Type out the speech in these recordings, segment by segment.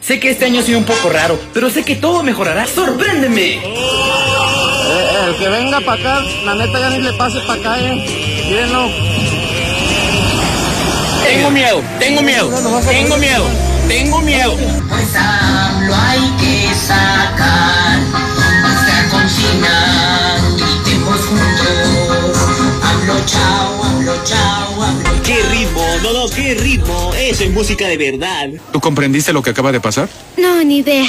Sé que este año ha sido un poco raro, pero sé que todo mejorará. ¡Sorpréndeme! Eh, el que venga para acá, la neta ya ni le pase para acá, eh. Mírenlo. Tengo miedo, tengo miedo, tengo miedo, tengo miedo. Pues hablo hay que sacar nuestra consigna. Chao, hablo chao, hablo ¡Qué ritmo! No, no, qué ritmo. Eso es música de verdad. ¿Tú comprendiste lo que acaba de pasar? No, ni idea.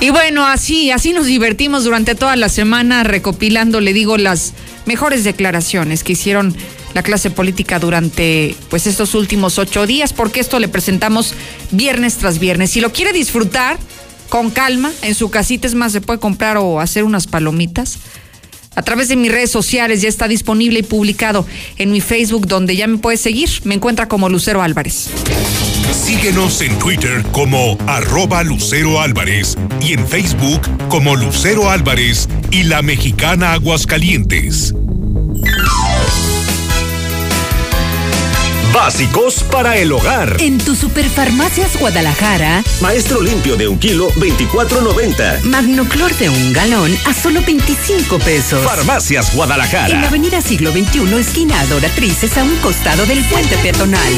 Y bueno, así, así nos divertimos durante toda la semana recopilando, le digo, las mejores declaraciones que hicieron la clase política durante pues estos últimos ocho días, porque esto le presentamos viernes tras viernes. Si lo quiere disfrutar con calma, en su casita es más, se puede comprar o hacer unas palomitas. A través de mis redes sociales ya está disponible y publicado en mi Facebook, donde ya me puede seguir. Me encuentra como Lucero Álvarez. Síguenos en Twitter como arroba Lucero Álvarez y en Facebook como Lucero Álvarez y la mexicana Aguascalientes. Básicos para el hogar. En tu Superfarmacias Guadalajara, Maestro limpio de un kilo, 24.90. Magnoclor de un galón a solo 25 pesos. Farmacias Guadalajara. En la avenida Siglo XXI, esquina Adoratrices, a un costado del puente peatonal.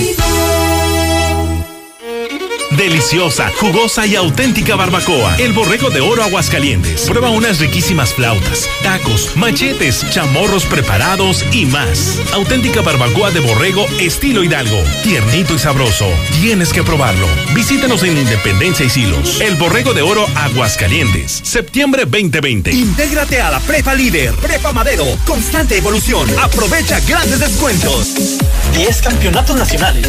Deliciosa, jugosa y auténtica barbacoa. El borrego de oro Aguascalientes. Prueba unas riquísimas flautas, tacos, machetes, chamorros preparados y más. Auténtica barbacoa de borrego estilo Hidalgo. Tiernito y sabroso. Tienes que probarlo. Visítanos en Independencia y Silos. El borrego de oro Aguascalientes. Septiembre 2020. Intégrate a la Prepa Líder, Prepa Madero, constante evolución. Aprovecha grandes descuentos. 10 campeonatos nacionales.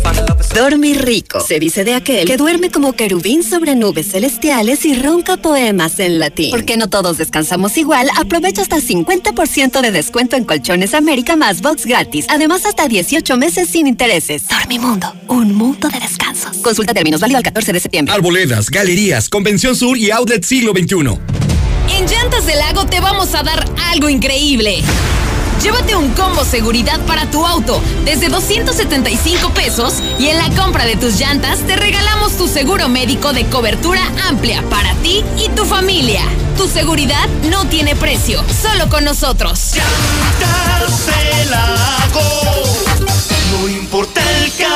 Dormir rico. Se dice de aquel que duerme como querubín sobre nubes celestiales y ronca poemas en latín. Porque no todos descansamos igual, aprovecha hasta 50% de descuento en Colchones América más box gratis. Además, hasta 18 meses sin intereses. Dormimundo, un mundo de descansos. Consulta términos válido al 14 de septiembre. Arboledas, galerías, Convención Sur y Outlet Siglo XXI. En Llantas del Lago te vamos a dar algo increíble. Llévate un combo seguridad para tu auto desde 275 pesos y en la compra de tus llantas te regalamos tu seguro médico de cobertura amplia para ti y tu familia. Tu seguridad no tiene precio, solo con nosotros. Llantas del Lago, no importa el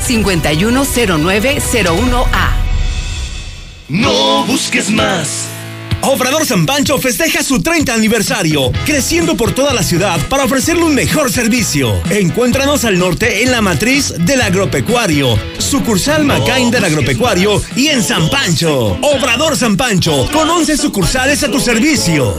S201-510901A. No busques más. Obrador San Pancho festeja su 30 aniversario, creciendo por toda la ciudad para ofrecerle un mejor servicio. Encuéntranos al norte en la matriz del agropecuario, sucursal Macain del agropecuario y en San Pancho. Obrador San Pancho, con 11 sucursales a tu servicio.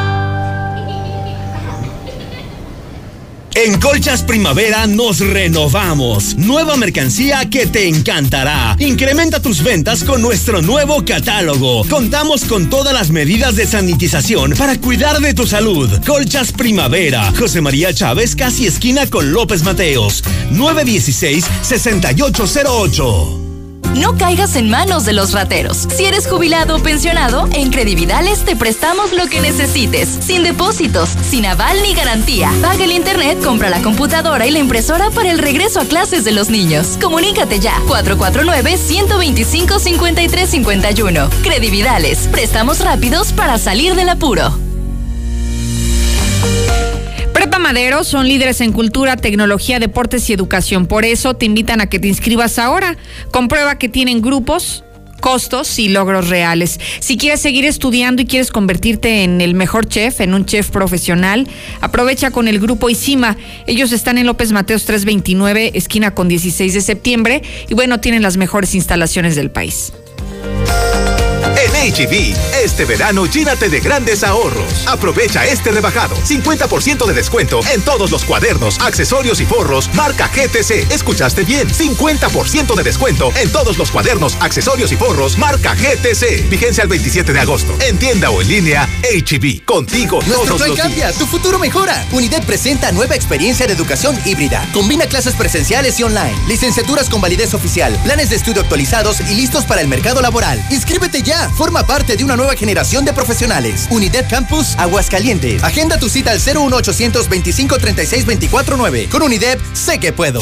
En Colchas Primavera nos renovamos. Nueva mercancía que te encantará. Incrementa tus ventas con nuestro nuevo catálogo. Contamos con todas las medidas de sanitización para cuidar de tu salud. Colchas Primavera. José María Chávez, casi esquina con López Mateos. 916-6808. No caigas en manos de los rateros. Si eres jubilado o pensionado, en Credividales te prestamos lo que necesites, sin depósitos, sin aval ni garantía. Paga el internet, compra la computadora y la impresora para el regreso a clases de los niños. Comunícate ya 449 125 53 51. Credividales, préstamos rápidos para salir del apuro. Son líderes en cultura, tecnología, deportes y educación. Por eso te invitan a que te inscribas ahora. Comprueba que tienen grupos, costos y logros reales. Si quieres seguir estudiando y quieres convertirte en el mejor chef, en un chef profesional, aprovecha con el grupo ICIMA. Ellos están en López Mateos 329, esquina con 16 de septiembre, y bueno, tienen las mejores instalaciones del país. En HB, este verano llénate de grandes ahorros. Aprovecha este rebajado. 50% de descuento en todos los cuadernos, accesorios y forros marca GTC. ¿Escuchaste bien? 50% de descuento en todos los cuadernos, accesorios y forros marca GTC. Vigencia el 27 de agosto. En tienda o en línea, HB. Contigo Nuestro todos los cambia, días. tu futuro mejora. Unidad presenta nueva experiencia de educación híbrida. Combina clases presenciales y online, licenciaturas con validez oficial, planes de estudio actualizados y listos para el mercado laboral. Inscríbete ya. Forma parte de una nueva generación de profesionales. Unidad Campus Aguascalientes. Agenda tu cita al 01800 25 36 24 9. Con Unidad sé que puedo.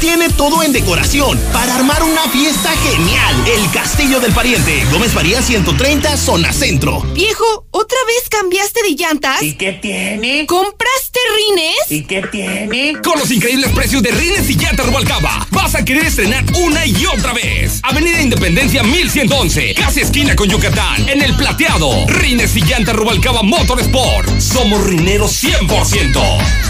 tiene todo en decoración para armar una fiesta genial. El Castillo del Pariente, Gómez María 130, zona centro. Viejo, ¿otra vez cambiaste de llantas? ¿Y qué tiene? ¿Compraste rines? ¿Y qué tiene? Con los increíbles precios de Rines y Llantas Rubalcaba, vas a querer estrenar una y otra vez. Avenida Independencia 1111, casi esquina con Yucatán, en el plateado. Rines y Llantas Rubalcaba Motorsport. Somos rineros 100%.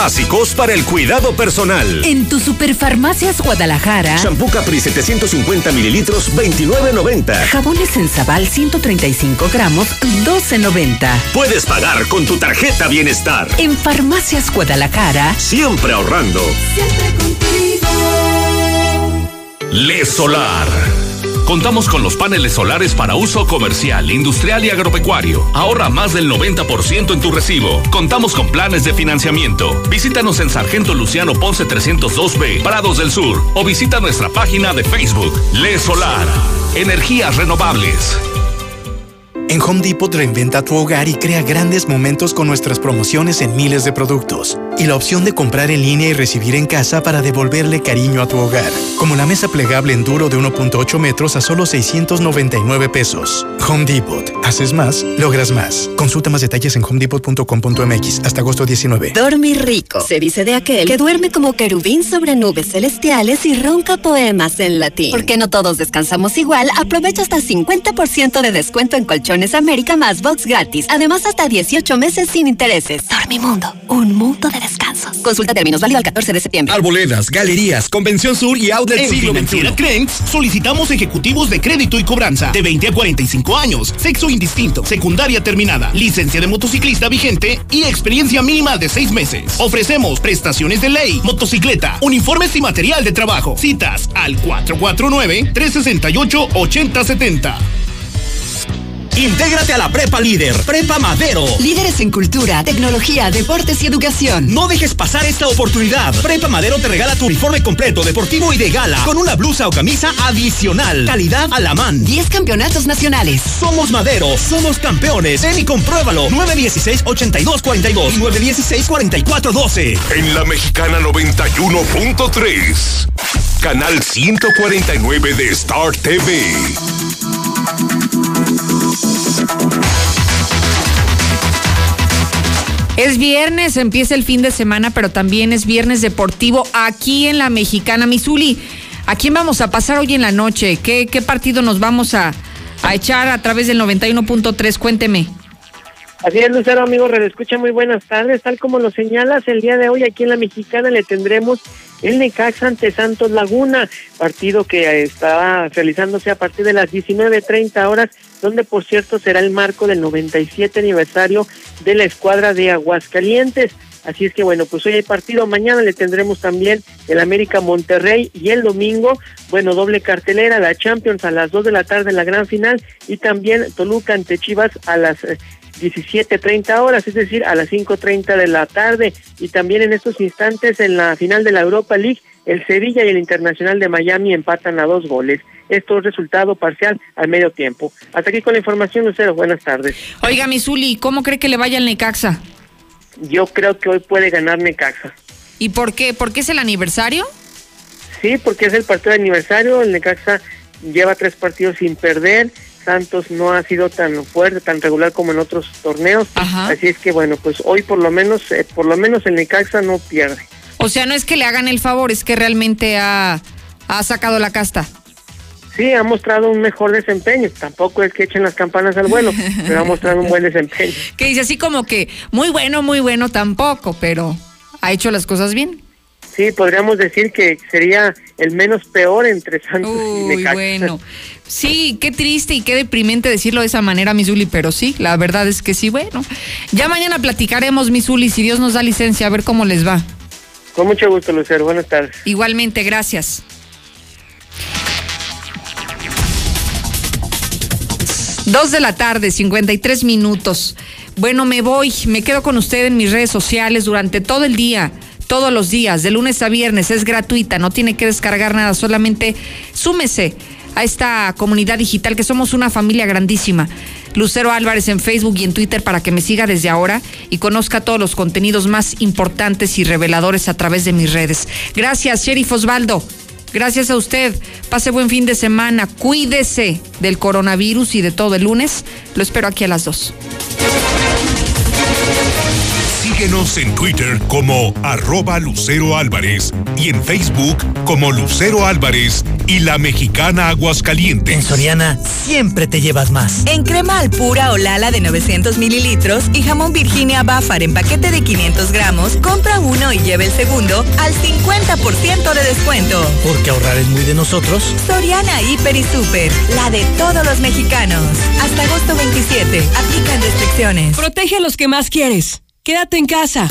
Básicos para el cuidado personal. En tu Superfarmacias Guadalajara. Shampoo Capri 750 mililitros, 29.90. Jabones en Zabal 135 gramos, 12.90. Puedes pagar con tu tarjeta Bienestar. En Farmacias Guadalajara. Siempre ahorrando. Le Solar. Contamos con los paneles solares para uso comercial, industrial y agropecuario. Ahorra más del 90% en tu recibo. Contamos con planes de financiamiento. Visítanos en Sargento Luciano Ponce 302B, Prados del Sur, o visita nuestra página de Facebook, Le Solar. Energías renovables. En Home Depot reinventa tu hogar y crea grandes momentos con nuestras promociones en miles de productos. Y la opción de comprar en línea y recibir en casa para devolverle cariño a tu hogar. Como la mesa plegable en duro de 1.8 metros a solo 699 pesos. Home Depot. Haces más, logras más. Consulta más detalles en homedepot.com.mx hasta agosto 19. Dormir rico. Se dice de aquel que duerme como querubín sobre nubes celestiales y ronca poemas en latín. Porque no todos descansamos igual, aprovecha hasta 50% de descuento en Colchones América más box gratis. Además, hasta 18 meses sin intereses. Dormimundo, un mundo de Consulta términos válido al 14 de septiembre. Arboledas, galerías, Convención Sur y Outlet En Siglo Financiera. Crenx solicitamos ejecutivos de crédito y cobranza de 20 a 45 años, sexo indistinto, secundaria terminada, licencia de motociclista vigente y experiencia mínima de 6 meses. Ofrecemos prestaciones de ley, motocicleta, uniformes y material de trabajo. Citas al 449 368 8070. Intégrate a la Prepa Líder, Prepa Madero. Líderes en cultura, tecnología, deportes y educación. No dejes pasar esta oportunidad. Prepa Madero te regala tu uniforme completo, deportivo y de gala, con una blusa o camisa adicional. Calidad a la man. 10 campeonatos nacionales. Somos Madero, somos campeones. Ven y compruébalo. 916-8242 y 916-4412. En la mexicana 91.3. Canal 149 de Star TV. Es viernes, empieza el fin de semana, pero también es viernes deportivo aquí en la Mexicana Misuli. ¿A quién vamos a pasar hoy en la noche? ¿Qué, qué partido nos vamos a, echar a través del 91.3? Cuénteme. Así es, Lucero, amigo, redescucha, muy buenas tardes. Tal como lo señalas, el día de hoy aquí en la Mexicana le tendremos el Necaxa ante Santos Laguna, partido que está realizándose a partir de las 19.30 horas, donde por cierto será el marco del 97 aniversario de la escuadra de Aguascalientes. Así es que bueno, pues hoy hay partido, mañana le tendremos también el América Monterrey y el domingo, bueno, doble cartelera, la Champions a las 2 de la tarde en la gran final y también Toluca ante Chivas a las eh, 17.30 horas, es decir, a las 5.30 de la tarde. Y también en estos instantes, en la final de la Europa League, el Sevilla y el Internacional de Miami empatan a dos goles. Esto es resultado parcial al medio tiempo. Hasta aquí con la información, Lucero. Buenas tardes. Oiga, Misuli, ¿cómo cree que le vaya al Necaxa? Yo creo que hoy puede ganar Necaxa. ¿Y por qué? ¿Por qué es el aniversario? Sí, porque es el partido de aniversario. El Necaxa lleva tres partidos sin perder. Santos no ha sido tan fuerte, tan regular como en otros torneos. Así es que bueno, pues hoy por lo menos, eh, por lo menos el Necaxa no pierde. O sea, no es que le hagan el favor, es que realmente ha, ha sacado la casta. Sí, ha mostrado un mejor desempeño. Tampoco es que echen las campanas al vuelo, pero ha mostrado un buen desempeño. Que dice así como que muy bueno, muy bueno tampoco, pero ha hecho las cosas bien. Sí, podríamos decir que sería el menos peor entre Santos y Necaxa. bueno. Sí, qué triste y qué deprimente decirlo de esa manera, Misuli, pero sí, la verdad es que sí, bueno. Ya mañana platicaremos, Misuli, si Dios nos da licencia, a ver cómo les va. Con mucho gusto, Lucero. Buenas tardes. Igualmente, gracias. Dos de la tarde, 53 minutos. Bueno, me voy, me quedo con usted en mis redes sociales durante todo el día, todos los días, de lunes a viernes, es gratuita, no tiene que descargar nada, solamente súmese a esta comunidad digital que somos una familia grandísima. Lucero Álvarez en Facebook y en Twitter para que me siga desde ahora y conozca todos los contenidos más importantes y reveladores a través de mis redes. Gracias, Sheriff Osvaldo. Gracias a usted. Pase buen fin de semana. Cuídese del coronavirus y de todo el lunes. Lo espero aquí a las dos. Síguenos en Twitter como arroba Lucero Álvarez y en Facebook como Lucero Álvarez y la mexicana Aguascalientes. En Soriana siempre te llevas más. En crema al pura o lala de 900 mililitros y jamón Virginia Bafar en paquete de 500 gramos, compra uno y lleve el segundo al 50% de descuento. Porque ahorrar es muy de nosotros. Soriana Hiper y Super, la de todos los mexicanos. Hasta agosto 27, aplican restricciones. Protege a los que más quieres. Quédate en casa.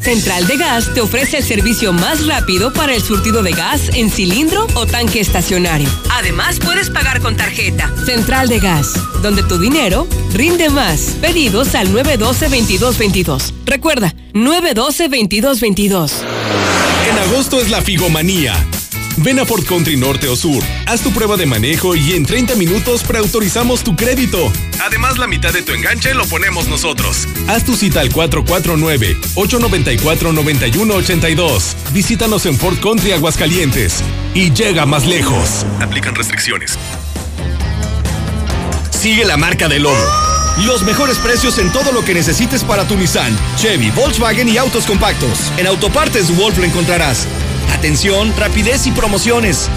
Central de Gas te ofrece el servicio más rápido para el surtido de gas en cilindro o tanque estacionario. Además, puedes pagar con tarjeta. Central de Gas, donde tu dinero rinde más. Pedidos al 912-2222. Recuerda, 912-2222. En agosto es la Figomanía. Ven a Ford Country Norte o Sur, haz tu prueba de manejo y en 30 minutos preautorizamos tu crédito. Además, la mitad de tu enganche lo ponemos nosotros. Haz tu cita al 449-894-9182. Visítanos en Ford Country Aguascalientes y llega más lejos. Aplican restricciones. Sigue la marca del lobo. Los mejores precios en todo lo que necesites para tu Nissan, Chevy, Volkswagen y autos compactos. En Autopartes Wolf lo encontrarás. Atención, rapidez y promociones.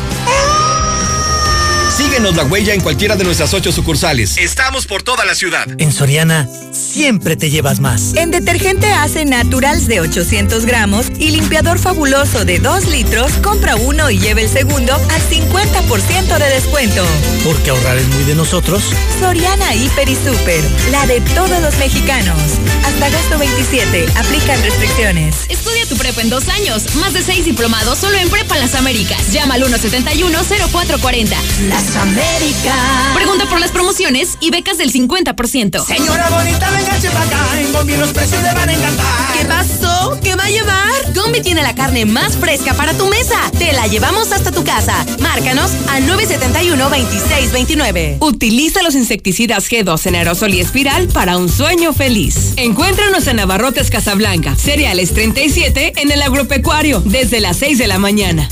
Síguenos la huella en cualquiera de nuestras ocho sucursales. Estamos por toda la ciudad. En Soriana siempre te llevas más. En detergente Ace Naturals de 800 gramos y limpiador fabuloso de 2 litros, compra uno y lleve el segundo al 50% de descuento. Porque ahorrar es muy de nosotros. Soriana Hiper y Super, la de todos los mexicanos. Hasta agosto 27, aplican restricciones. Estudia tu prepa en dos años. Más de seis diplomados solo en Prepa Las Américas. Llama al 171-0440. Las es América. Pregunta por las promociones y becas del 50%. Señora bonita, véngase para acá. En Gombi los precios le van a encantar. ¿Qué pasó? ¿Qué va a llevar? Gombi tiene la carne más fresca para tu mesa. Te la llevamos hasta tu casa. Márcanos al 971-2629. Utiliza los insecticidas G2 en aerosol y espiral para un sueño feliz. Encuéntranos en Navarrotes Casablanca, Cereales 37 en el Agropecuario, desde las 6 de la mañana.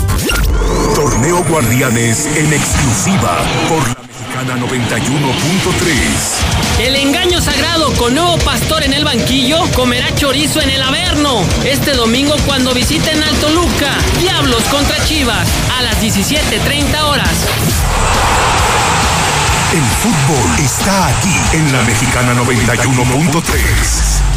Torneo Guardianes en exclusiva por la Mexicana 91.3. El engaño sagrado con nuevo pastor en el banquillo comerá chorizo en el Averno. Este domingo cuando visiten Alto Luca, Diablos contra Chivas, a las 17.30 horas. El fútbol está aquí en la Mexicana 91.3.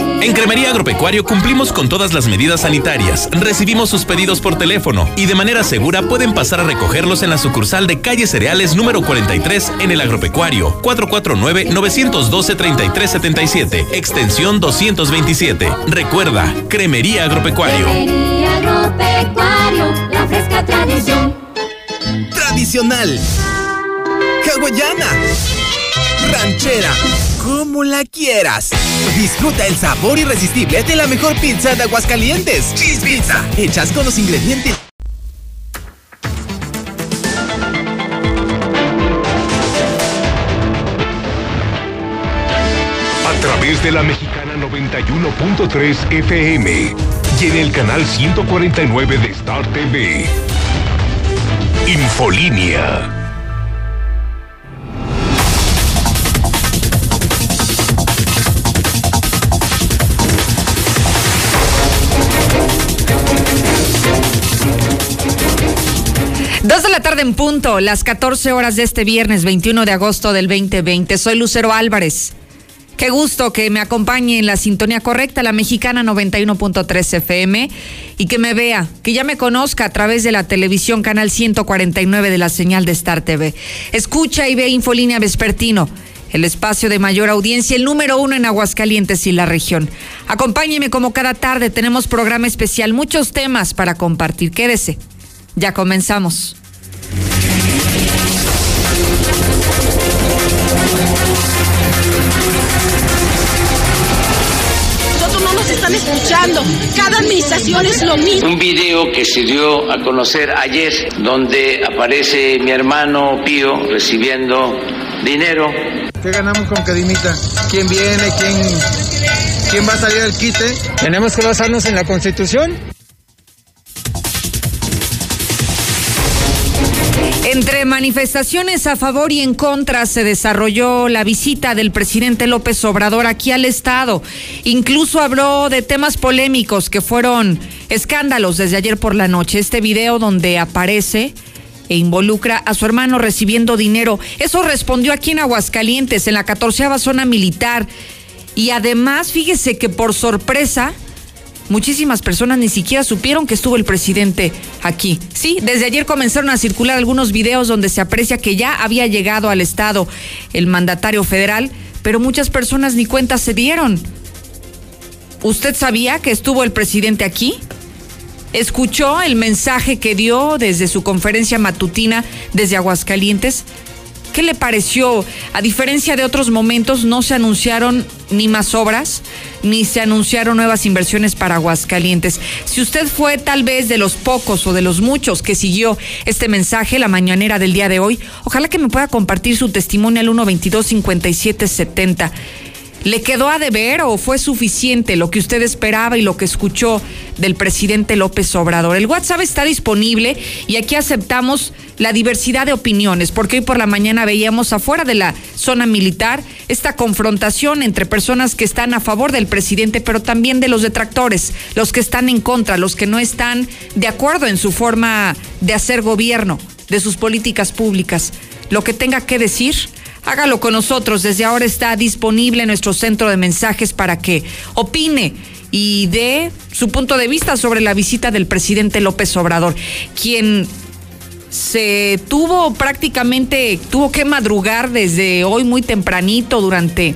En Cremería Agropecuario cumplimos con todas las medidas sanitarias. Recibimos sus pedidos por teléfono y de manera segura pueden pasar a recogerlos en la sucursal de Calle Cereales número 43 en el Agropecuario 449-912-3377, extensión 227. Recuerda, Cremería Agropecuario. Agropecuario, la fresca tradición. Tradicional. Hawaiana. Ranchera. Como la quieras. Disfruta el sabor irresistible de la mejor pizza de Aguascalientes. Cheese Pizza. Hechas con los ingredientes. A través de la Mexicana 91.3 FM y en el canal 149 de Star TV. Infolínea. Dos de la tarde en punto, las 14 horas de este viernes 21 de agosto del 2020. Soy Lucero Álvarez. Qué gusto que me acompañe en la sintonía correcta, la mexicana 91.3 FM, y que me vea, que ya me conozca a través de la televisión canal 149 de la señal de Star TV. Escucha y ve Infolínea Vespertino, el espacio de mayor audiencia, el número uno en Aguascalientes y la región. Acompáñeme como cada tarde, tenemos programa especial, muchos temas para compartir. Quédese. Ya comenzamos. Nosotros no nos están escuchando. Cada administración es lo mismo. Un video que se dio a conocer ayer donde aparece mi hermano Pío recibiendo dinero. ¿Qué ganamos con que dimita? ¿Quién viene? ¿Quién, quién va a salir al quite? Tenemos que basarnos en la Constitución. Entre manifestaciones a favor y en contra se desarrolló la visita del presidente López Obrador aquí al Estado. Incluso habló de temas polémicos que fueron escándalos desde ayer por la noche. Este video donde aparece e involucra a su hermano recibiendo dinero. Eso respondió aquí en Aguascalientes, en la 14 zona militar. Y además, fíjese que por sorpresa, muchísimas personas ni siquiera supieron que estuvo el presidente aquí. Sí, desde ayer comenzaron a circular algunos videos donde se aprecia que ya había llegado al Estado el mandatario federal, pero muchas personas ni cuenta se dieron. ¿Usted sabía que estuvo el presidente aquí? ¿Escuchó el mensaje que dio desde su conferencia matutina desde Aguascalientes? ¿Qué le pareció? A diferencia de otros momentos, no se anunciaron ni más obras, ni se anunciaron nuevas inversiones para Aguascalientes. Si usted fue tal vez de los pocos o de los muchos que siguió este mensaje la mañanera del día de hoy, ojalá que me pueda compartir su testimonio al 122 5770 ¿Le quedó a deber o fue suficiente lo que usted esperaba y lo que escuchó del presidente López Obrador? El WhatsApp está disponible y aquí aceptamos la diversidad de opiniones, porque hoy por la mañana veíamos afuera de la zona militar esta confrontación entre personas que están a favor del presidente, pero también de los detractores, los que están en contra, los que no están de acuerdo en su forma de hacer gobierno, de sus políticas públicas. Lo que tenga que decir hágalo con nosotros. Desde ahora está disponible nuestro centro de mensajes para que opine y dé su punto de vista sobre la visita del presidente López Obrador, quien se tuvo prácticamente, tuvo que madrugar desde hoy muy tempranito durante,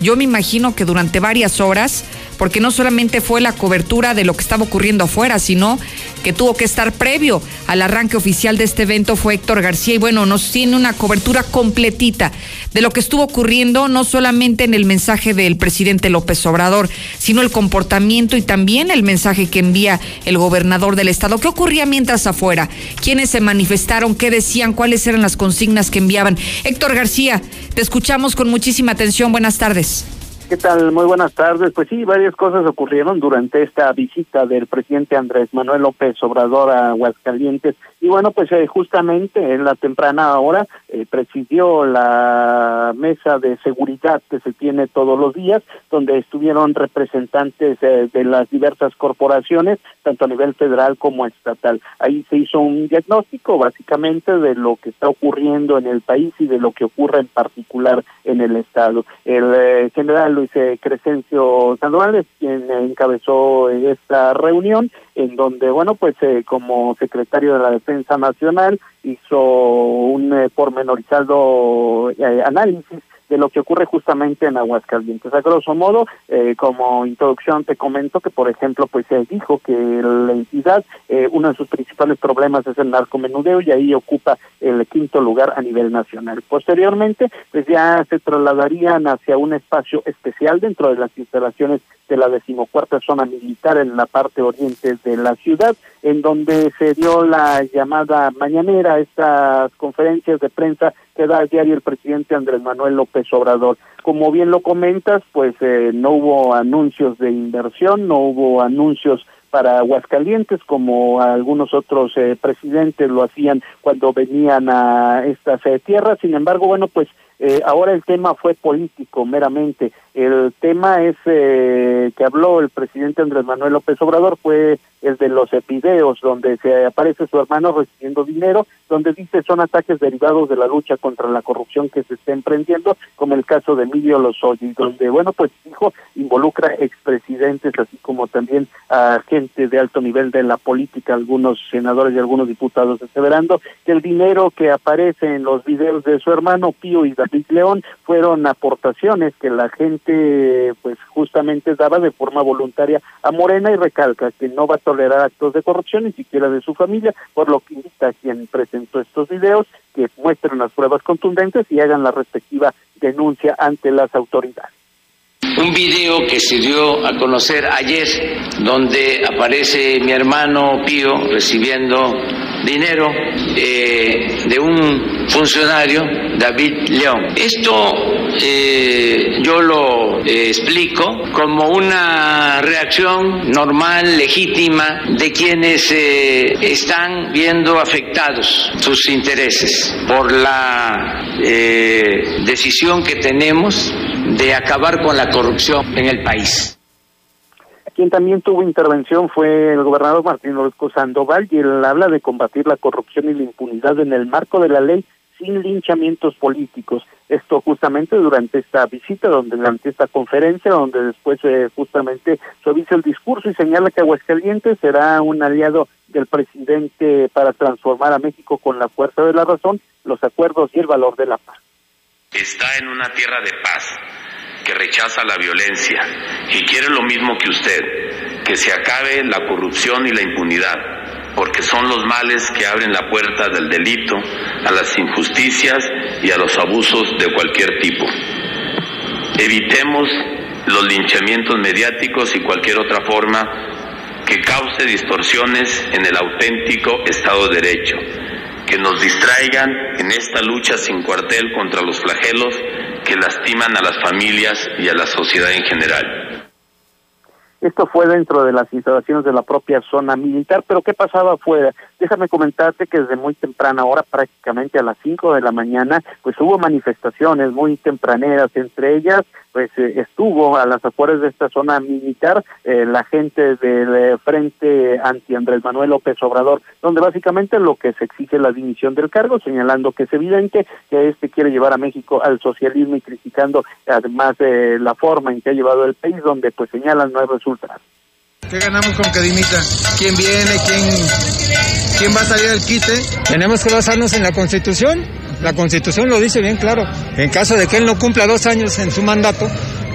yo me imagino que durante varias horas, porque no solamente fue la cobertura de lo que estaba ocurriendo afuera, sino que tuvo que estar previo al arranque oficial de este evento fue Héctor García y bueno, nos tiene una cobertura completita de lo que estuvo ocurriendo, no solamente en el mensaje del presidente López Obrador, sino el comportamiento y también el mensaje que envía el gobernador del estado. ¿Qué ocurría mientras afuera? ¿Quiénes se manifestaron? ¿Qué decían? ¿Cuáles eran las consignas que enviaban? Héctor García, te escuchamos con muchísima atención. Buenas tardes. ¿Qué tal? Muy buenas tardes. Pues sí, varias cosas ocurrieron durante esta visita del presidente Andrés Manuel López Obrador a Aguascalientes. Y bueno, pues eh, justamente en la temprana hora eh, presidió la mesa de seguridad que se tiene todos los días, donde estuvieron representantes eh, de las diversas corporaciones, tanto a nivel federal como estatal. Ahí se hizo un diagnóstico básicamente de lo que está ocurriendo en el país y de lo que ocurre en particular en el Estado. El general Luis Crescencio Sandoval quien encabezó esta reunión en donde, bueno, pues eh, como secretario de la Defensa Nacional hizo un eh, pormenorizado eh, análisis de lo que ocurre justamente en Aguascalientes. A grosso modo, eh, como introducción te comento que, por ejemplo, pues se dijo que la entidad, eh, uno de sus principales problemas es el narcomenudeo y ahí ocupa el quinto lugar a nivel nacional. Posteriormente, pues ya se trasladarían hacia un espacio especial dentro de las instalaciones de la decimocuarta zona militar en la parte oriente de la ciudad, en donde se dio la llamada mañanera, estas conferencias de prensa que da al diario el presidente Andrés Manuel López Obrador. Como bien lo comentas, pues eh, no hubo anuncios de inversión, no hubo anuncios para Aguascalientes, como algunos otros eh, presidentes lo hacían cuando venían a estas eh, tierras. Sin embargo, bueno, pues eh, ahora el tema fue político meramente. El tema es eh, que habló el presidente Andrés Manuel López Obrador fue el de los epideos, donde se aparece su hermano recibiendo dinero, donde dice son ataques derivados de la lucha contra la corrupción que se está emprendiendo, como el caso de Emilio Lozoya, donde, bueno, pues dijo, involucra expresidentes, así como también a gente de alto nivel de la política, algunos senadores y algunos diputados, aseverando que el dinero que aparece en los videos de su hermano Pío y David León fueron aportaciones que la gente, pues justamente daba de forma voluntaria a Morena y recalca que no va a tolerar actos de corrupción ni siquiera de su familia, por lo que invita a quien presentó estos videos que muestren las pruebas contundentes y hagan la respectiva denuncia ante las autoridades. Un video que se dio a conocer ayer, donde aparece mi hermano Pío recibiendo dinero eh, de un funcionario, David León. Esto eh, yo lo eh, explico como una reacción normal, legítima, de quienes están viendo afectados sus intereses por la decisión que tenemos de acabar con la corrupción en el país. Quien también tuvo intervención fue el gobernador Martín Orozco Sandoval y él habla de combatir la corrupción y la impunidad en el marco de la ley sin linchamientos políticos. Esto justamente durante esta visita, donde durante esta conferencia, donde después eh, justamente suaviza el discurso y señala que Aguascalientes será un aliado del presidente para transformar a México con la fuerza de la razón, los acuerdos y el valor de la paz. Está en una tierra de paz que rechaza la violencia y quiere lo mismo que usted, que se acabe la corrupción y la impunidad, porque son los males que abren la puerta del delito, a las injusticias y a los abusos de cualquier tipo. Evitemos los linchamientos mediáticos y cualquier otra forma que cause distorsiones en el auténtico Estado de Derecho, que nos distraigan en esta lucha sin cuartel contra los flagelos que lastiman a las familias y a la sociedad en general. Esto fue dentro de las instalaciones de la propia zona militar, pero ¿qué pasaba afuera? Déjame comentarte que desde muy temprana hora, prácticamente a las 5 de la mañana, pues hubo manifestaciones muy tempraneras, entre ellas pues eh, estuvo a las afueras de esta zona militar eh, la gente del eh, Frente Anti Andrés Manuel López Obrador, donde básicamente lo que se exige es la dimisión del cargo, señalando que es evidente que este quiere llevar a México al socialismo y criticando además la forma en que ha llevado el país, donde pues señalan no hay resultados. ¿Qué ganamos con que dimita? ¿Quién viene? ¿Quién, quién va a salir del quite? Tenemos que basarnos en la Constitución. La Constitución lo dice bien claro. En caso de que él no cumpla dos años en su mandato,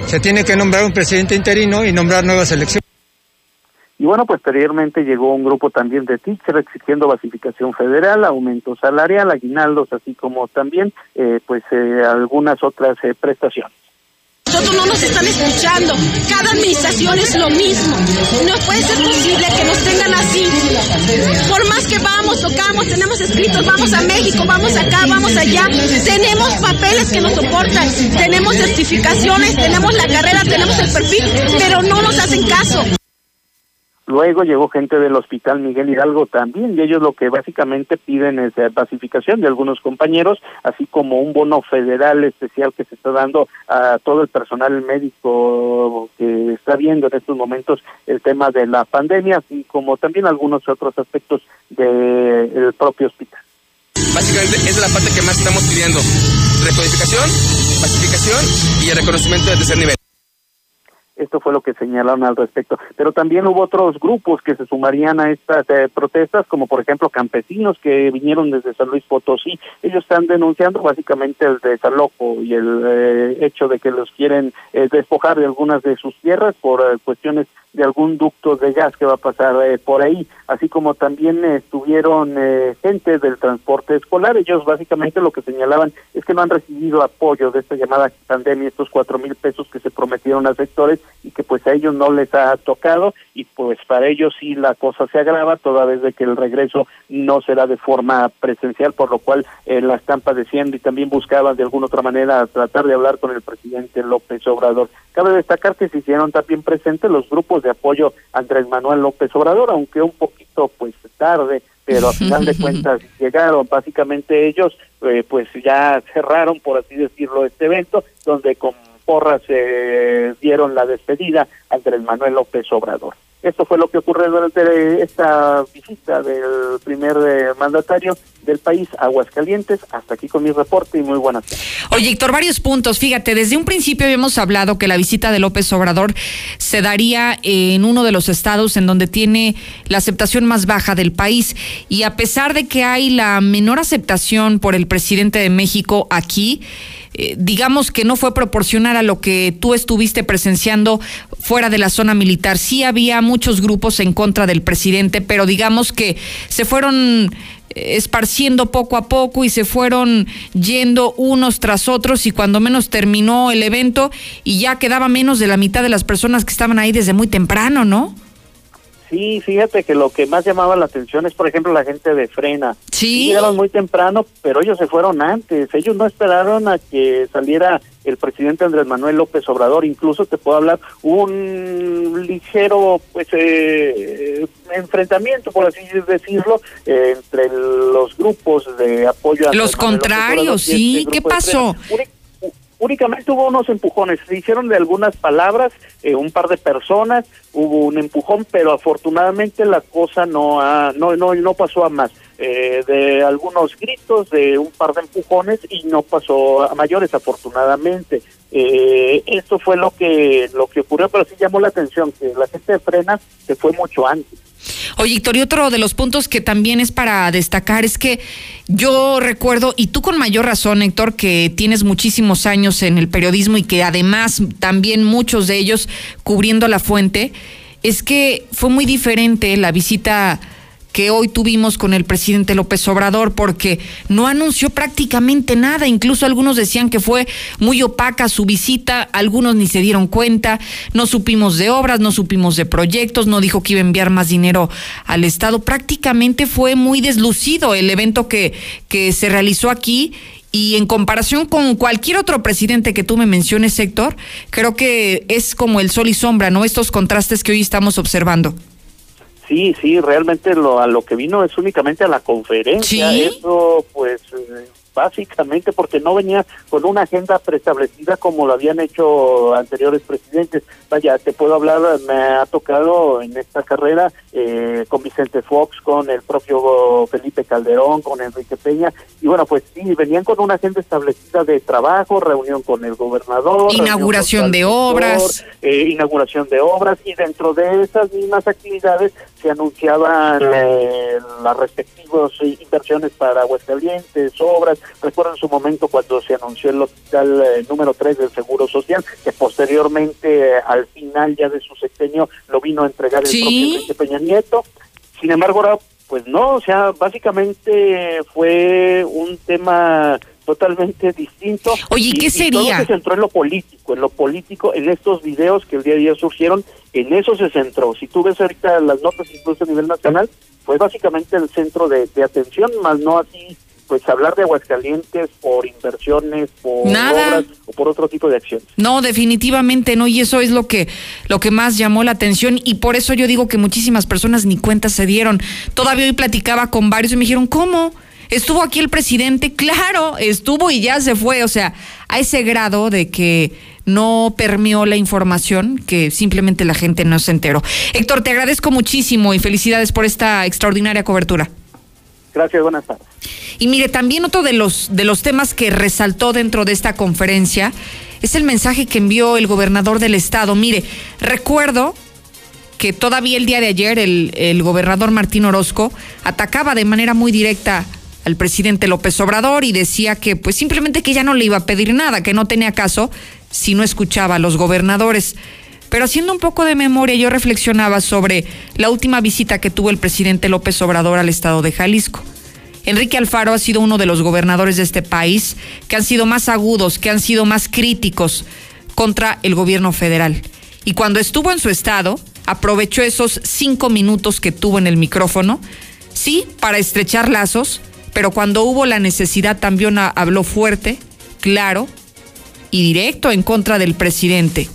se tiene que nombrar un presidente interino y nombrar nuevas elecciones. Y bueno, posteriormente llegó un grupo también de teachers exigiendo basificación federal, aumento salarial, aguinaldos, así como también eh, pues eh, algunas otras eh, prestaciones. Nosotros no nos están escuchando. Cada administración es lo mismo. No puede ser posible que nos tengan así. Por más que vamos, tocamos, tenemos escritos, vamos a México, vamos acá, vamos allá. Tenemos papeles que nos soportan, tenemos certificaciones, tenemos la carrera, tenemos el perfil, pero no nos hacen caso. Luego llegó gente del Hospital Miguel Hidalgo también, y ellos lo que básicamente piden es eh, pacificación de algunos compañeros, así como un bono federal especial que se está dando a todo el personal médico que está viendo en estos momentos el tema de la pandemia, así como también algunos otros aspectos del propio hospital. Básicamente es la parte que más estamos pidiendo, recodificación, pacificación y el reconocimiento del tercer nivel. Esto fue lo que señalaron al respecto. Pero también hubo otros grupos que se sumarían a estas eh, protestas, como por ejemplo campesinos que vinieron desde San Luis Potosí. Ellos están denunciando básicamente el desalojo y el eh, hecho de que los quieren eh, despojar de algunas de sus tierras por cuestiones de algún ducto de gas que va a pasar por ahí, así como también estuvieron gente del transporte escolar. Ellos básicamente lo que señalaban es que no han recibido apoyo de esta llamada pandemia, estos cuatro mil pesos que se prometieron a sectores y que pues a ellos no les ha tocado y pues para ellos sí la cosa se agrava toda vez de que el regreso no será de forma presencial, por lo cual eh, la están padeciendo y también buscaban de alguna otra manera tratar de hablar con el presidente López Obrador. Cabe destacar que se hicieron también presentes los grupos de apoyo a Andrés Manuel López Obrador, aunque un poquito pues tarde, pero a final de cuentas llegaron básicamente ellos eh, pues ya cerraron por así decirlo este evento donde con porras eh, dieron la despedida a Andrés Manuel López Obrador. Esto fue lo que ocurrió durante esta visita del primer eh, mandatario del país, Aguascalientes. Hasta aquí con mi reporte y muy buenas tardes. Oye, Héctor, varios puntos. Fíjate, desde un principio habíamos hablado que la visita de López Obrador se daría en uno de los estados en donde tiene la aceptación más baja del país. Y a pesar de que hay la menor aceptación por el presidente de México aquí, eh, digamos que no fue proporcional a lo que tú estuviste presenciando fuera de la zona militar. Sí había muchos grupos en contra del presidente, pero digamos que se fueron eh, esparciendo poco a poco y se fueron yendo unos tras otros y cuando menos terminó el evento y ya quedaba menos de la mitad de las personas que estaban ahí desde muy temprano, ¿no? Sí, fíjate que lo que más llamaba la atención es, por ejemplo, la gente de Frena. Sí. Llegaron muy temprano, pero ellos se fueron antes. Ellos no esperaron a que saliera el presidente Andrés Manuel López Obrador. Incluso te puedo hablar un ligero, pues, eh, enfrentamiento, por así decirlo, eh, entre los grupos de apoyo a los contrarios. Sí, este ¿qué pasó? Únicamente hubo unos empujones, se hicieron de algunas palabras, eh, un par de personas, hubo un empujón, pero afortunadamente la cosa no ha, no, no, pasó a más. Eh, de algunos gritos, de un par de empujones y no pasó a mayores, afortunadamente. Eh, esto fue lo que lo que ocurrió, pero sí llamó la atención que la gente frena se fue mucho antes. Oye, Héctor, y otro de los puntos que también es para destacar es que yo recuerdo, y tú con mayor razón, Héctor, que tienes muchísimos años en el periodismo y que además también muchos de ellos cubriendo la fuente, es que fue muy diferente la visita que hoy tuvimos con el presidente López Obrador, porque no anunció prácticamente nada, incluso algunos decían que fue muy opaca su visita, algunos ni se dieron cuenta, no supimos de obras, no supimos de proyectos, no dijo que iba a enviar más dinero al Estado, prácticamente fue muy deslucido el evento que, que se realizó aquí y en comparación con cualquier otro presidente que tú me menciones, Héctor, creo que es como el sol y sombra, ¿no? Estos contrastes que hoy estamos observando. Sí, sí, realmente lo, a lo que vino es únicamente a la conferencia. Eso, pues, eh, básicamente porque no venía con una agenda preestablecida como lo habían hecho anteriores presidentes. Vaya, te puedo hablar, me ha tocado en esta carrera eh, con Vicente Fox, con el propio Felipe Calderón, con Enrique Peña, y bueno, pues sí, venían con una agenda establecida de trabajo, reunión con el gobernador. Inauguración de obras. Eh, inauguración de obras, y dentro de esas mismas actividades se anunciaban eh, las respectivas inversiones para Aguascalientes, obras. Recuerdo en su momento cuando se anunció el hospital eh, número 3 del Seguro Social, que posteriormente, eh, al final ya de su sexenio, lo vino a entregar el propio Enrique Peña Nieto. Sin embargo, ahora, pues no, o sea, básicamente fue un tema totalmente distinto. Oye, ¿qué y sería? todo se centró en lo político, en lo político, en estos videos que el día a día surgieron, en eso se centró. Si tú ves ahorita las notas incluso a nivel nacional, fue básicamente el centro de, de atención, más no así, pues hablar de Aguascalientes por inversiones, por Nada. obras o por otro tipo de acciones. No, definitivamente no, y eso es lo que, lo que más llamó la atención, y por eso yo digo que muchísimas personas ni cuenta se dieron. Todavía hoy platicaba con varios y me dijeron, ¿cómo? ¿Estuvo aquí el presidente? Claro, estuvo y ya se fue. O sea, a ese grado de que no permeó la información, que simplemente la gente no se enteró. Héctor, te agradezco muchísimo y felicidades por esta extraordinaria cobertura. Gracias, buenas tardes. Y mire, también otro de los, de los temas que resaltó dentro de esta conferencia es el mensaje que envió el gobernador del estado. Mire, recuerdo que todavía el día de ayer el, el gobernador Martín Orozco atacaba de manera muy directa al presidente López Obrador y decía que pues simplemente que ya no le iba a pedir nada, que no tenía caso si no escuchaba a los gobernadores. Pero haciendo un poco de memoria, yo reflexionaba sobre la última visita que tuvo el presidente López Obrador al estado de Jalisco. Enrique Alfaro ha sido uno de los gobernadores de este país que han sido más agudos, que han sido más críticos contra el gobierno federal. Y cuando estuvo en su estado, aprovechó esos cinco minutos que tuvo en el micrófono, sí, para estrechar lazos, pero cuando hubo la necesidad también ha- habló fuerte, claro y directo en contra del presidente.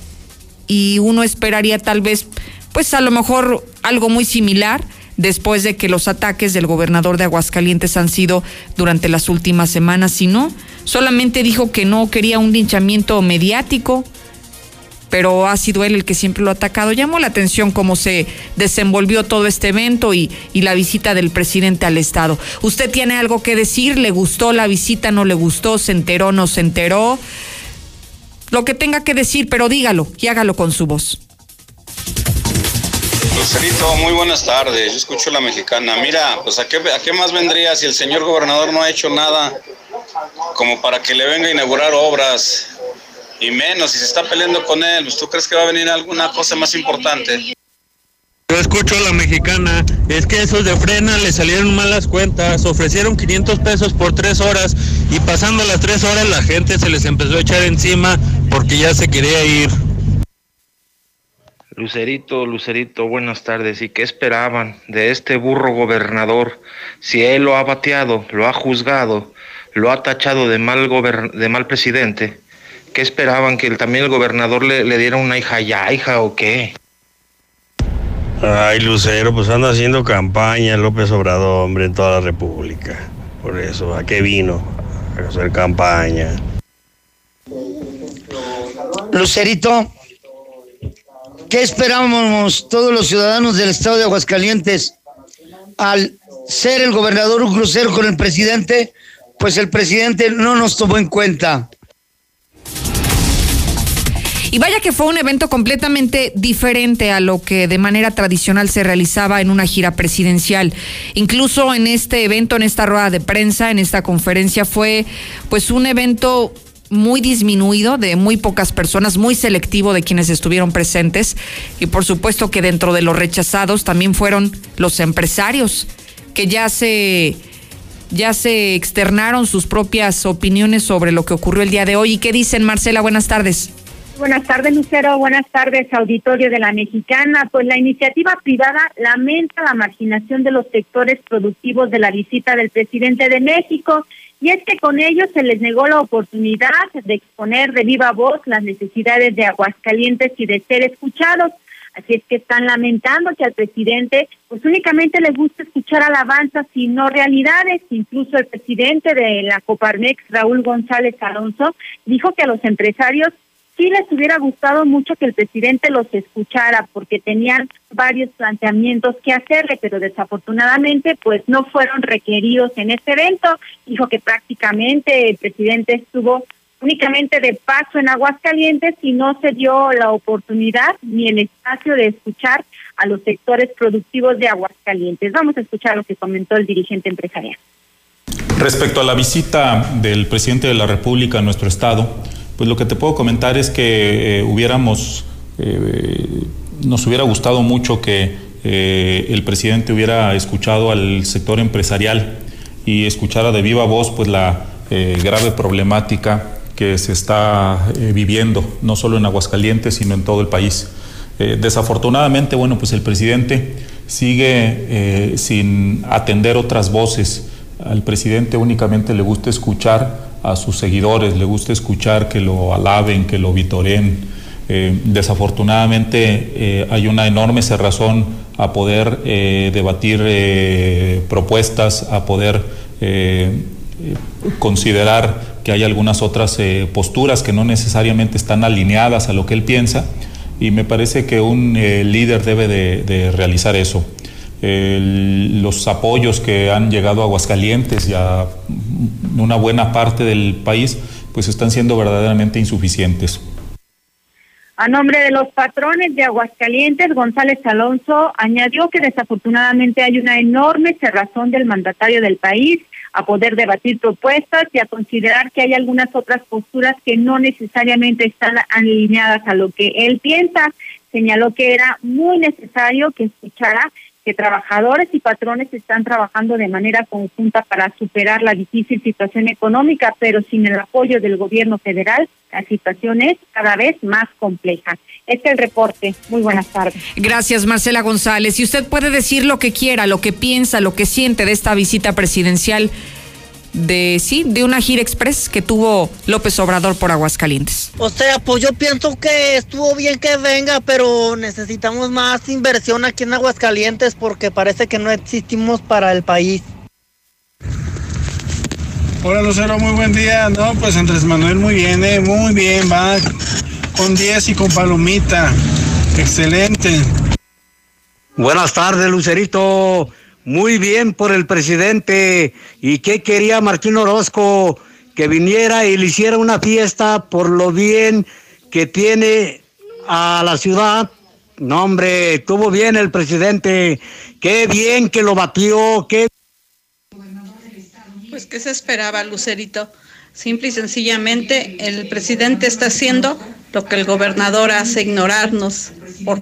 Y uno esperaría tal vez, pues a lo mejor algo muy similar después de que los ataques del gobernador de Aguascalientes han sido durante las últimas semanas, si no, solamente dijo que no quería un linchamiento mediático, pero ha sido él el que siempre lo ha atacado. Llamó la atención cómo se desenvolvió todo este evento y, y la visita del presidente al Estado. ¿Usted tiene algo que decir? ¿Le gustó la visita? ¿No le gustó? ¿Se enteró? ¿No se enteró? Lo que tenga que decir, pero dígalo y hágalo con su voz. Lucerito, muy buenas tardes. Yo escucho la mexicana. Mira, pues ¿a qué, ¿a qué más vendría si el señor gobernador no ha hecho nada como para que le venga a inaugurar obras? Y menos, si se está peleando con él, pues, ¿tú crees que va a venir alguna cosa más importante? Yo escucho a la mexicana, es que esos de frena le salieron malas cuentas, ofrecieron 500 pesos por tres horas y pasando las tres horas la gente se les empezó a echar encima porque ya se quería ir. Lucerito, Lucerito, buenas tardes. ¿Y qué esperaban de este burro gobernador? Si él lo ha bateado, lo ha juzgado, lo ha tachado de mal, de mal presidente, ¿qué esperaban? ¿Que también el gobernador le, le diera una hija ya, hija o qué? Ay, Lucero, pues anda haciendo campaña López Obrador, hombre, en toda la República. Por eso, ¿a qué vino? A hacer campaña. Lucerito, ¿qué esperábamos todos los ciudadanos del estado de Aguascalientes al ser el gobernador un crucero con el presidente? Pues el presidente no nos tomó en cuenta. Y vaya que fue un evento completamente diferente a lo que de manera tradicional se realizaba en una gira presidencial. Incluso en este evento, en esta rueda de prensa, en esta conferencia, fue pues un evento muy disminuido, de muy pocas personas, muy selectivo de quienes estuvieron presentes. Y por supuesto que dentro de los rechazados también fueron los empresarios, que ya se ya se externaron sus propias opiniones sobre lo que ocurrió el día de hoy. ¿Y qué dicen, Marcela? Buenas tardes. Buenas tardes, Lucero. Buenas tardes, auditorio de la Mexicana. Pues la iniciativa privada lamenta la marginación de los sectores productivos de la visita del presidente de México. Y es que con ellos se les negó la oportunidad de exponer de viva voz las necesidades de Aguascalientes y de ser escuchados. Así es que están lamentando que al presidente pues únicamente le gusta escuchar alabanzas y no realidades. Incluso el presidente de la Coparmex, Raúl González Alonso, dijo que a los empresarios sí les hubiera gustado mucho que el presidente los escuchara porque tenían varios planteamientos que hacerle, pero desafortunadamente pues no fueron requeridos en este evento. Dijo que prácticamente el presidente estuvo únicamente de paso en Aguascalientes y no se dio la oportunidad ni el espacio de escuchar a los sectores productivos de Aguascalientes. Vamos a escuchar lo que comentó el dirigente empresarial. Respecto a la visita del presidente de la República a nuestro estado, pues lo que te puedo comentar es que eh, hubiéramos, eh, nos hubiera gustado mucho que eh, el presidente hubiera escuchado al sector empresarial y escuchara de viva voz pues la grave problemática que se está viviendo, no solo en Aguascalientes, sino en todo el país. desafortunadamente, bueno, pues el presidente sigue sin atender otras voces. Al presidente únicamente le gusta escuchar a sus seguidores, le gusta escuchar que lo alaben, que lo vitoren. Eh, desafortunadamente eh, hay una enorme cerrazón a poder eh, debatir propuestas, a poder considerar que hay algunas otras posturas que no necesariamente están alineadas a lo que él piensa y me parece que un líder debe de realizar eso los apoyos que han llegado a Aguascalientes y a una buena parte del país, pues están siendo verdaderamente insuficientes. A nombre de los patrones de Aguascalientes, González Alonso añadió que desafortunadamente hay una enorme cerrazón del mandatario del país a poder debatir propuestas y a considerar que hay algunas otras posturas que no necesariamente están alineadas a lo que él piensa. Señaló que era muy necesario que escuchara que trabajadores y patrones están trabajando de manera conjunta para superar la difícil situación económica, pero sin el apoyo del gobierno federal, la situación es cada vez más compleja. Este es el reporte. Muy buenas tardes. Gracias, Marcela González. Y usted puede decir lo que quiera, lo que piensa, lo que siente de esta visita presidencial de sí, de una gira express que tuvo López Obrador por Aguascalientes. O sea, pues yo pienso que estuvo bien que venga, pero necesitamos más inversión aquí en Aguascalientes porque parece que no existimos para el país. Hola Lucero, muy buen día. No, pues Andrés Manuel muy bien, eh, muy bien, va con 10 y con palomita. Excelente. Buenas tardes, Lucerito muy bien por el presidente. ¿Y qué quería Martín Orozco? Que viniera y le hiciera una fiesta por lo bien que tiene a la ciudad. No, hombre, estuvo bien el presidente. Qué bien que lo batió. Qué... Pues, ¿qué se esperaba, Lucerito? Simple y sencillamente, el presidente está haciendo lo que el gobernador hace, ignorarnos. Por...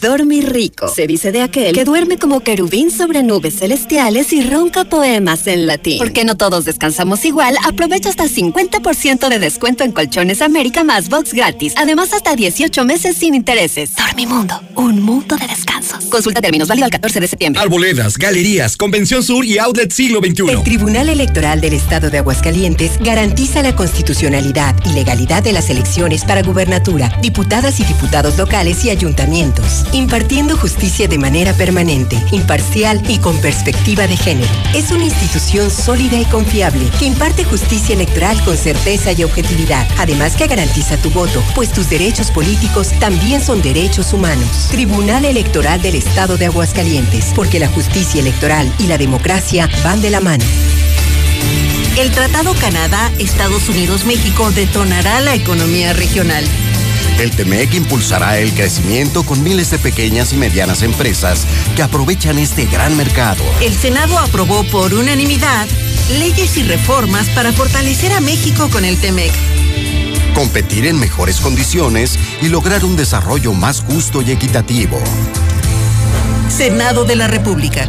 Dormir rico. Se dice de aquel que duerme como querubín sobre nubes celestiales y ronca poemas en latín. Porque no todos descansamos igual, aprovecha hasta 50% de descuento en Colchones América más box gratis. Además, hasta 18 meses sin intereses. Dormimundo, un mundo de descansos. Consulta términos válido al 14 de septiembre. Arboledas, galerías, Convención Sur y Outlet Siglo XXI. El Tribunal Electoral del Estado de Aguascalientes garantiza la constitucionalidad y legalidad de las elecciones para gubernatura, diputadas y diputados locales y ayuntamientos impartiendo justicia de manera permanente, imparcial y con perspectiva de género. Es una institución sólida y confiable que imparte justicia electoral con certeza y objetividad, además que garantiza tu voto, pues tus derechos políticos también son derechos humanos. Tribunal Electoral del Estado de Aguascalientes, porque la justicia electoral y la democracia van de la mano. El Tratado Canadá-Estados Unidos-México detonará la economía regional el TEMEC impulsará el crecimiento con miles de pequeñas y medianas empresas que aprovechan este gran mercado. El Senado aprobó por unanimidad leyes y reformas para fortalecer a México con el TEMEC. Competir en mejores condiciones y lograr un desarrollo más justo y equitativo. Senado de la República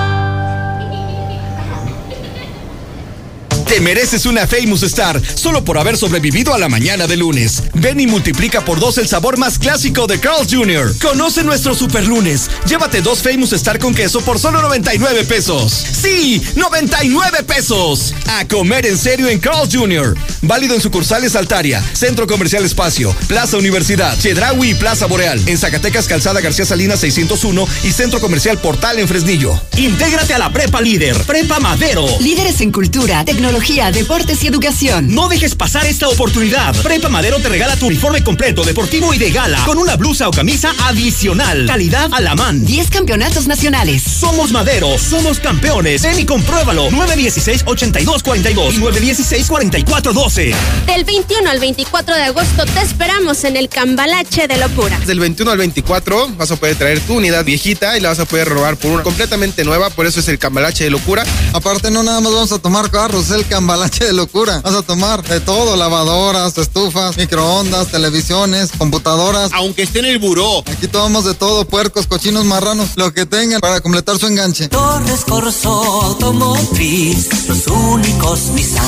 Te mereces una Famous Star solo por haber sobrevivido a la mañana de lunes. Ven y multiplica por dos el sabor más clásico de Carl's Jr. Conoce nuestro super lunes. Llévate dos Famous Star con queso por solo 99 pesos. ¡Sí! ¡99 pesos! A comer en serio en Carl's Jr. Válido en sucursales Altaria, Centro Comercial Espacio, Plaza Universidad, Chedraui y Plaza Boreal. En Zacatecas, Calzada García Salinas 601 y Centro Comercial Portal en Fresnillo. Intégrate a la Prepa Líder, Prepa Madero. Líderes en cultura, tecnología deportes y educación. No dejes pasar esta oportunidad. Prepa Madero te regala tu uniforme completo, deportivo y de gala, con una blusa o camisa adicional. Calidad a la man. 10 campeonatos nacionales. Somos Madero, somos campeones. Ven y compruébalo. 916-8242 y 916-4412. Del 21 al 24 de agosto te esperamos en el Cambalache de Locura. Del 21 al 24 vas a poder traer tu unidad viejita y la vas a poder robar por una completamente nueva, por eso es el Cambalache de Locura. Aparte no nada más vamos a tomar carros, el cambalache de locura. Vas a tomar de todo, lavadoras, estufas, microondas, televisiones, computadoras. Aunque esté en el buró. Aquí tomamos de todo, puercos, cochinos, marranos, lo que tengan para completar su enganche. Torres Corso Automotriz, los únicos Nissan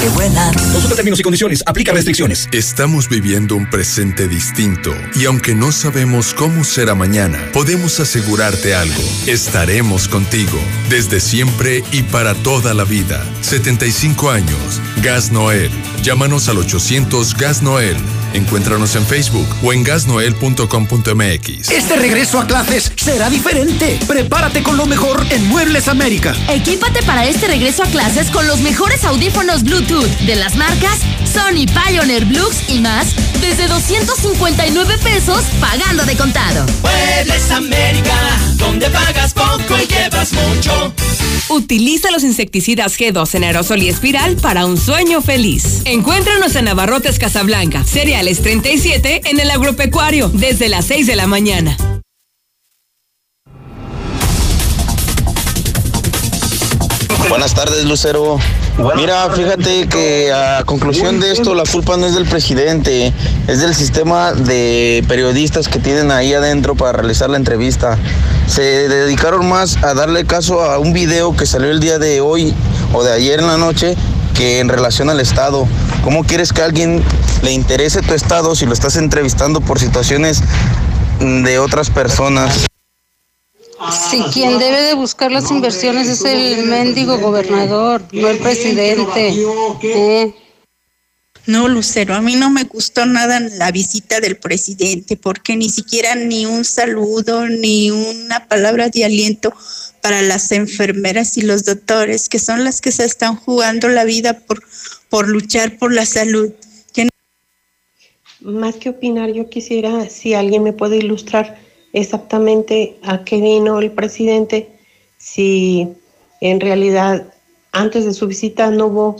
que vuelan. Consulta términos y condiciones, aplica restricciones. Estamos viviendo un presente distinto y aunque no sabemos cómo será mañana, podemos asegurarte algo. Estaremos contigo desde siempre y para toda la vida. 75 años. Gas Noel. Llámanos al 800 Gas Noel. Encuéntranos en Facebook o en gasnoel.com.mx. Este regreso a clases será diferente. Prepárate con lo mejor en Muebles América. Equípate para este regreso a clases con los mejores audífonos Bluetooth de las marcas Sony Pioneer Blux y más desde 259 pesos pagando de contado. Muebles América, donde pagas poco y llevas mucho. Utiliza los insecticidas G2 en aerosol y espiral para un sueño feliz. Encuéntranos en Navarrotes Casablanca, Cereales 37 en el Agropecuario, desde las 6 de la mañana. Buenas tardes, Lucero. Mira, fíjate que a conclusión de esto, la culpa no es del presidente, es del sistema de periodistas que tienen ahí adentro para realizar la entrevista. Se dedicaron más a darle caso a un video que salió el día de hoy o de ayer en la noche que en relación al Estado. ¿Cómo quieres que a alguien le interese tu Estado si lo estás entrevistando por situaciones de otras personas? Sí, quien debe de buscar las inversiones es el mendigo gobernador, no el presidente. ¿eh? No, Lucero, a mí no me gustó nada la visita del presidente, porque ni siquiera ni un saludo, ni una palabra de aliento para las enfermeras y los doctores, que son las que se están jugando la vida por, por luchar por la salud. Más que opinar, yo quisiera, si alguien me puede ilustrar exactamente a qué vino el presidente, si en realidad antes de su visita no hubo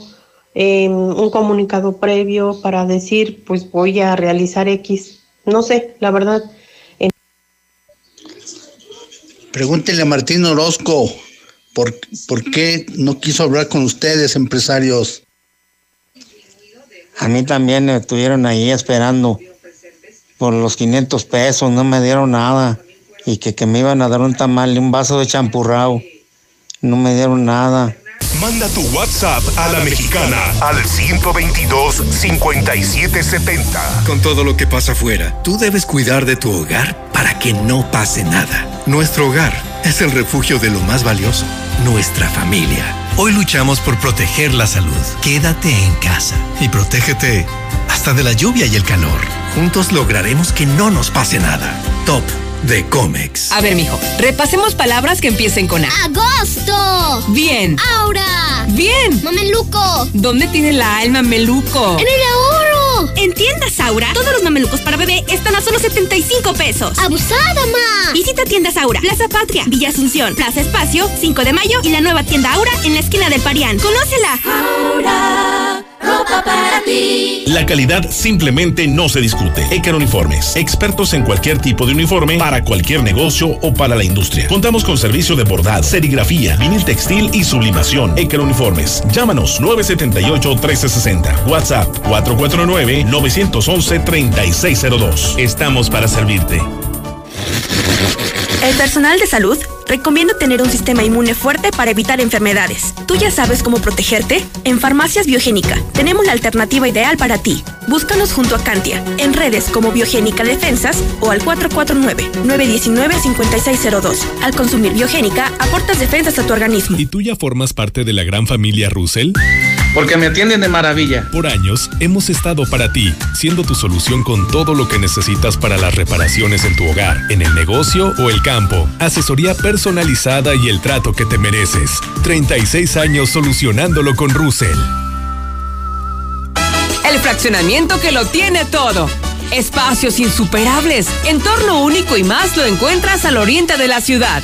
eh, un comunicado previo para decir, pues voy a realizar X. No sé, la verdad. En... Pregúntenle a Martín Orozco, ¿por, ¿por qué no quiso hablar con ustedes, empresarios? A mí también me estuvieron ahí esperando por los 500 pesos, no me dieron nada. Y que, que me iban a dar un tamal y un vaso de champurrao. No me dieron nada. Manda tu WhatsApp a la mexicana al 122-5770. Con todo lo que pasa afuera, tú debes cuidar de tu hogar para que no pase nada. Nuestro hogar es el refugio de lo más valioso, nuestra familia. Hoy luchamos por proteger la salud. Quédate en casa y protégete hasta de la lluvia y el calor. Juntos lograremos que no nos pase nada. Top de Comex. A ver, mijo, repasemos palabras que empiecen con A. ¡Agosto! Bien. ¡Aura! Bien. ¡Mameluco! ¿Dónde tiene la alma meluco? ¡En el ahorro! En tiendas Aura, todos los mamelucos para bebé están a solo 75 pesos. ¡Abusada, ma! Visita tiendas Aura, Plaza Patria, Villa Asunción, Plaza Espacio, 5 de Mayo y la nueva tienda Aura en la esquina del Parián. ¡Conócela! Aura, ropa para ti. La calidad simplemente no se discute. Eker Uniformes, expertos en cualquier tipo de uniforme para cualquier negocio o para la industria. Contamos con servicio de bordado, serigrafía, vinil textil y sublimación. Eker Uniformes. Llámanos 978-1360. WhatsApp 449-911-3602. Estamos para servirte. El personal de salud recomienda tener un sistema inmune fuerte para evitar enfermedades. ¿Tú ya sabes cómo protegerte? En Farmacias Biogénica tenemos la alternativa ideal para ti. Búscanos junto a Cantia, en redes como Biogénica Defensas o al 449-919-5602. Al consumir Biogénica, aportas defensas a tu organismo. ¿Y tú ya formas parte de la gran familia Russell? Porque me atienden de maravilla. Por años hemos estado para ti, siendo tu solución con todo lo que necesitas para las reparaciones en tu hogar, en el negocio o el campo. Asesoría personalizada y el trato que te mereces. 36 años solucionándolo con Russell. El fraccionamiento que lo tiene todo. Espacios insuperables, entorno único y más lo encuentras al oriente de la ciudad.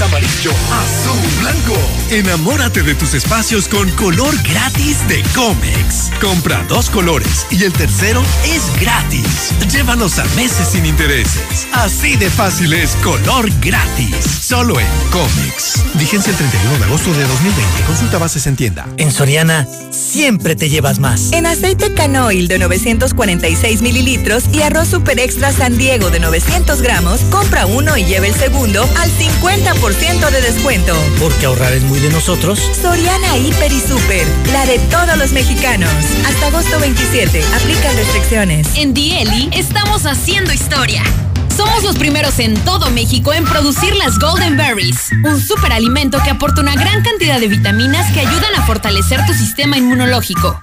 Amarillo, azul, blanco. Enamórate de tus espacios con color gratis de Comex. Compra dos colores y el tercero es gratis. Llévalos a meses sin intereses. Así de fácil es color gratis. Solo en Comex. Vigencia el 31 de agosto de 2020. Consulta bases en tienda. En Soriana, siempre te llevas más. En aceite canoil de 946 mililitros y arroz super extra San Diego de 900 gramos, compra uno y lleve el segundo al 50% de descuento. Porque ahorrar es muy de nosotros. Soriana Hiper y Super, la de todos los mexicanos. Hasta agosto 27, aplican restricciones. En Dieli estamos haciendo historia. Somos los primeros en todo México en producir las Golden Berries, un superalimento que aporta una gran cantidad de vitaminas que ayudan a fortalecer tu sistema inmunológico.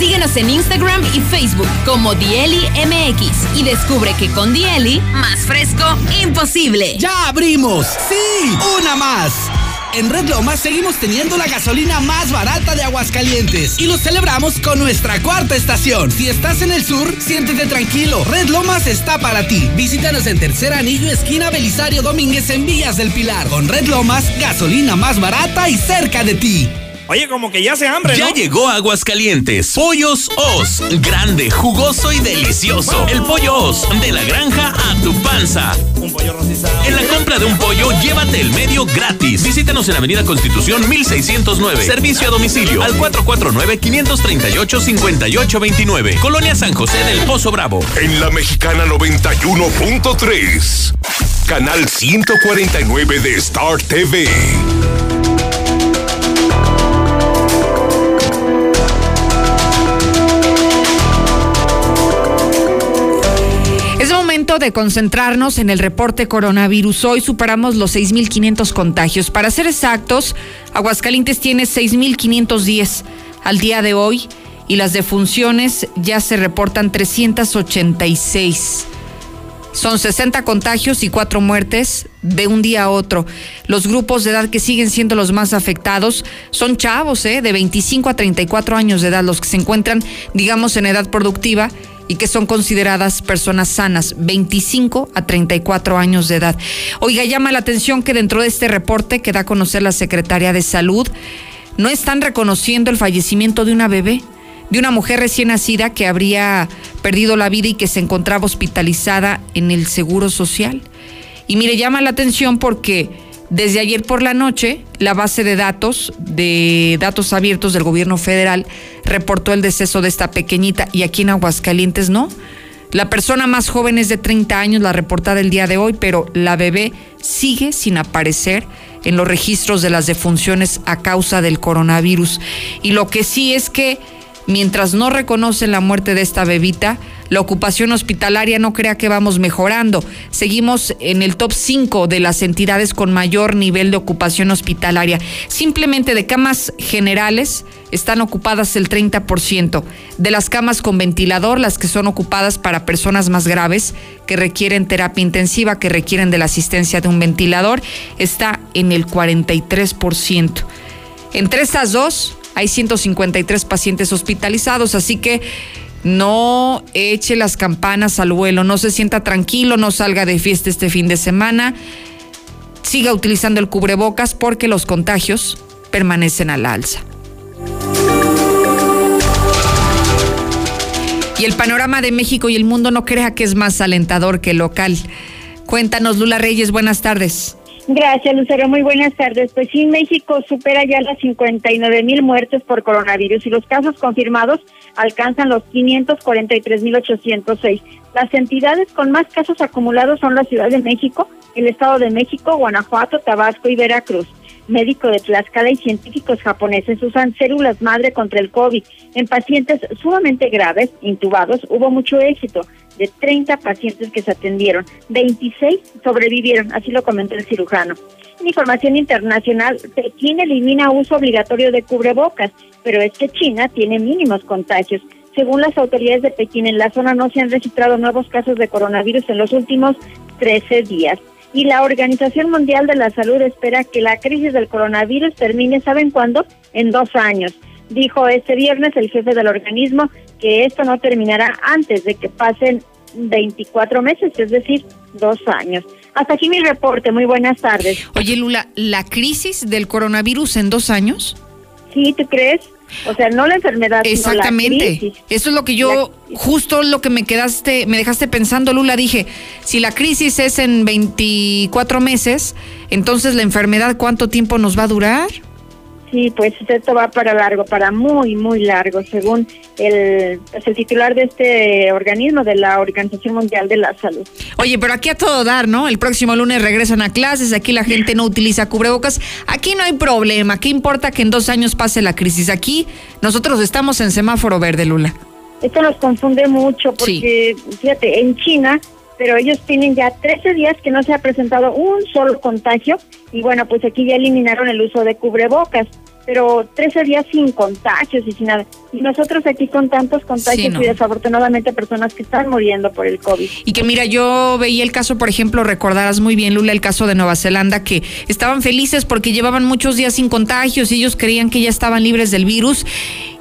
Síguenos en Instagram y Facebook como Dieli MX y descubre que con Dieli, más fresco, imposible. ¡Ya abrimos! ¡Sí! ¡Una más! En Red Lomas seguimos teniendo la gasolina más barata de Aguascalientes y lo celebramos con nuestra cuarta estación. Si estás en el sur, siéntete tranquilo. Red Lomas está para ti. Visítanos en Tercer Anillo, esquina Belisario Domínguez en Villas del Pilar. Con Red Lomas, gasolina más barata y cerca de ti. Oye, como que ya se hambre, Ya ¿no? llegó Aguascalientes. Pollos Os. Grande, jugoso y delicioso. El pollo Os. De la granja a tu panza. Un pollo rostizado. En la compra de un pollo, llévate el medio gratis. Visítanos en Avenida Constitución 1609. Servicio a domicilio al 449-538-5829. Colonia San José del Pozo Bravo. En la Mexicana 91.3. Canal 149 de Star TV. De concentrarnos en el reporte coronavirus. Hoy superamos los 6.500 contagios. Para ser exactos, Aguascalientes tiene 6.510 al día de hoy y las defunciones ya se reportan 386. Son 60 contagios y 4 muertes de un día a otro. Los grupos de edad que siguen siendo los más afectados son chavos, ¿eh? de 25 a 34 años de edad, los que se encuentran, digamos, en edad productiva y que son consideradas personas sanas, 25 a 34 años de edad. Oiga, llama la atención que dentro de este reporte que da a conocer la Secretaría de Salud, no están reconociendo el fallecimiento de una bebé, de una mujer recién nacida que habría perdido la vida y que se encontraba hospitalizada en el Seguro Social. Y mire, llama la atención porque desde ayer por la noche, la base de datos de datos abiertos del gobierno federal reportó el deceso de esta pequeñita y aquí en Aguascalientes no. La persona más joven es de 30 años, la reportada el día de hoy, pero la bebé sigue sin aparecer en los registros de las defunciones a causa del coronavirus. Y lo que sí es que mientras no reconocen la muerte de esta bebita, la ocupación hospitalaria no crea que vamos mejorando. Seguimos en el top 5 de las entidades con mayor nivel de ocupación hospitalaria. Simplemente de camas generales están ocupadas el 30%. De las camas con ventilador, las que son ocupadas para personas más graves que requieren terapia intensiva, que requieren de la asistencia de un ventilador, está en el 43%. Entre estas dos, hay 153 pacientes hospitalizados, así que no eche las campanas al vuelo, no se sienta tranquilo, no salga de fiesta este fin de semana, siga utilizando el cubrebocas porque los contagios permanecen a la alza. Y el panorama de México y el mundo no crea que es más alentador que local. Cuéntanos, Lula Reyes, buenas tardes. Gracias, Lucero. Muy buenas tardes. Pues sí, México supera ya las 59 mil muertes por coronavirus y los casos confirmados alcanzan los 543 mil 806. Las entidades con más casos acumulados son la Ciudad de México, el Estado de México, Guanajuato, Tabasco y Veracruz médico de Tlaxcala y científicos japoneses usan células madre contra el COVID. En pacientes sumamente graves, intubados, hubo mucho éxito. De 30 pacientes que se atendieron, 26 sobrevivieron, así lo comentó el cirujano. Información internacional, Pekín elimina uso obligatorio de cubrebocas, pero es que China tiene mínimos contagios. Según las autoridades de Pekín, en la zona no se han registrado nuevos casos de coronavirus en los últimos 13 días y la Organización Mundial de la Salud espera que la crisis del coronavirus termine, ¿saben cuándo? En dos años. Dijo este viernes el jefe del organismo que esto no terminará antes de que pasen 24 meses, es decir, dos años. Hasta aquí mi reporte. Muy buenas tardes. Oye, Lula, ¿la crisis del coronavirus en dos años? Sí, ¿tú crees? O sea, no la enfermedad, Exactamente. Sino la crisis. Eso es lo que yo, justo lo que me quedaste, me dejaste pensando, Lula, dije, si la crisis es en 24 meses, entonces la enfermedad, ¿cuánto tiempo nos va a durar? Sí, pues esto va para largo, para muy, muy largo, según el, pues, el titular de este organismo, de la Organización Mundial de la Salud. Oye, pero aquí a todo dar, ¿no? El próximo lunes regresan a clases, aquí la gente no utiliza cubrebocas, aquí no hay problema, ¿qué importa que en dos años pase la crisis? Aquí nosotros estamos en semáforo verde, Lula. Esto nos confunde mucho porque, fíjate, en China, pero ellos tienen ya 13 días que no se ha presentado un solo contagio y bueno, pues aquí ya eliminaron el uso de cubrebocas, pero 13 días sin contagios y sin nada. Y nosotros aquí con tantos contagios Sí, no. y desafortunadamente personas que están muriendo por el COVID. Y que mira, yo veía el caso, por ejemplo, recordarás muy bien, Lula, el caso de Nueva Zelanda, que estaban felices porque llevaban muchos días sin contagios y ellos creían que ya estaban libres del virus.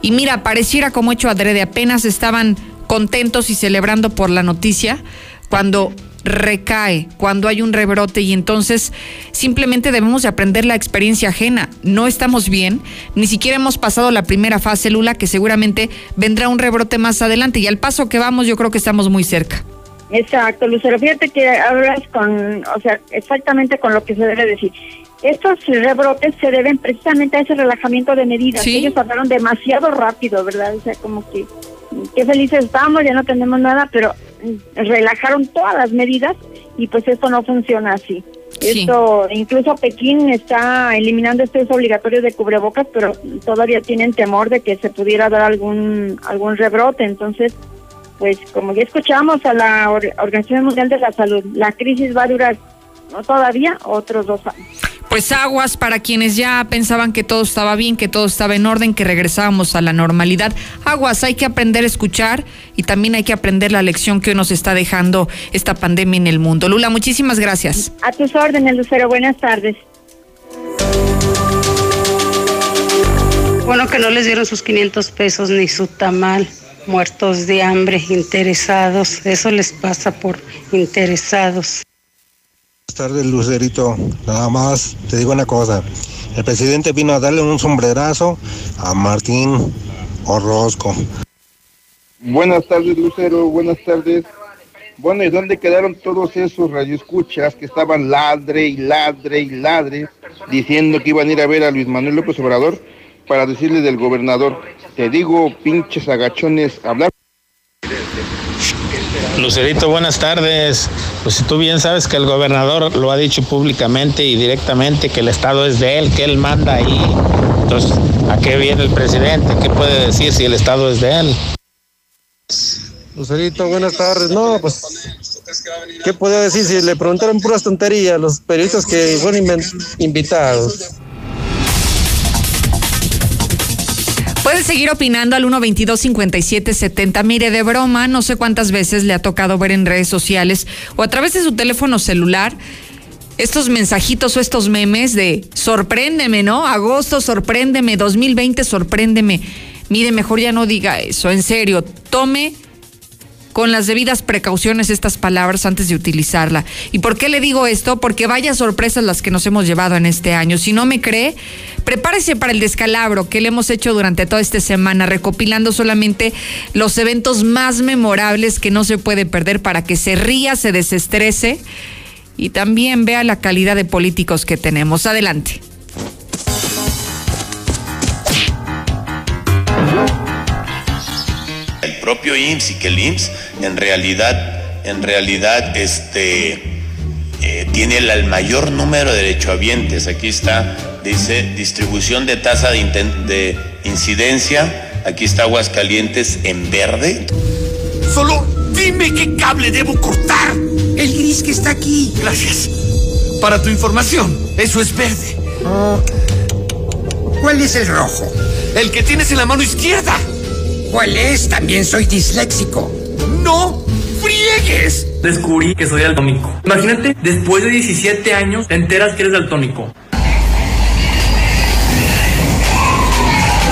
Y mira, pareciera como hecho adrede, apenas estaban contentos y celebrando por la noticia cuando recae, cuando hay un rebrote y entonces simplemente debemos de aprender la experiencia ajena. No estamos bien, ni siquiera hemos pasado la primera fase, Lula, que seguramente vendrá un rebrote más adelante y al paso que vamos yo creo que estamos muy cerca. Exacto, Lucero. Fíjate que hablas con, o sea, exactamente con lo que se debe decir. Estos rebrotes se deben precisamente a ese relajamiento de medidas. Sí. Ellos hablaron demasiado rápido, ¿verdad? O sea, como que qué felices estamos, ya no tenemos nada, pero relajaron todas las medidas y pues esto no funciona así. Sí. Esto, incluso Pekín está eliminando este uso obligatorio de cubrebocas, pero todavía tienen temor de que se pudiera dar algún algún rebrote. Entonces, pues como ya escuchamos a la Or- Organización Mundial de la Salud, la crisis va a durar ¿no? todavía otros dos años. Pues aguas para quienes ya pensaban que todo estaba bien, que todo estaba en orden, que regresábamos a la normalidad. Aguas, hay que aprender a escuchar y también hay que aprender la lección que hoy nos está dejando esta pandemia en el mundo. Lula, muchísimas gracias. A tus órdenes, Lucero. Buenas tardes. Bueno, que no les dieron sus 500 pesos ni su tamal. Muertos de hambre, interesados. Eso les pasa por interesados. Buenas tardes, Lucerito. Nada más te digo una cosa. El presidente vino a darle un sombrerazo a Martín Orozco. Buenas tardes, Lucero. Buenas tardes. Bueno, ¿y dónde quedaron todos esos radioescuchas que estaban ladre y ladre y ladre diciendo que iban a ir a ver a Luis Manuel López Obrador para decirle del gobernador? Te digo, pinches agachones, hablar. Lucerito, buenas tardes. Pues si tú bien sabes que el gobernador lo ha dicho públicamente y directamente que el Estado es de él, que él manda ahí. Entonces, ¿a qué viene el presidente? ¿Qué puede decir si el Estado es de él? Lucerito, buenas tardes. No, pues, ¿qué podía decir si le preguntaron puras tonterías a los periodistas que fueron invitados? Puede seguir opinando al 122-5770. Mire, de broma, no sé cuántas veces le ha tocado ver en redes sociales o a través de su teléfono celular estos mensajitos o estos memes de sorpréndeme, ¿no? Agosto, sorpréndeme, 2020, sorpréndeme. Mire, mejor ya no diga eso, en serio, tome con las debidas precauciones estas palabras antes de utilizarla. ¿Y por qué le digo esto? Porque vaya sorpresas las que nos hemos llevado en este año. Si no me cree, prepárese para el descalabro que le hemos hecho durante toda esta semana, recopilando solamente los eventos más memorables que no se puede perder para que se ría, se desestrese y también vea la calidad de políticos que tenemos. Adelante. Propio IMSS y que el IMSS en realidad, en realidad, este, eh, tiene el mayor número de derechohabientes. Aquí está, dice distribución de tasa de, de incidencia. Aquí está Aguascalientes en verde. Solo dime qué cable debo cortar. El gris que está aquí. Gracias. Para tu información, eso es verde. ¿Cuál es el rojo? El que tienes en la mano izquierda. ¿Cuál es? También soy disléxico. ¡No! ¡Friegues! Descubrí que soy daltónico. Imagínate, después de 17 años, te enteras que eres daltónico.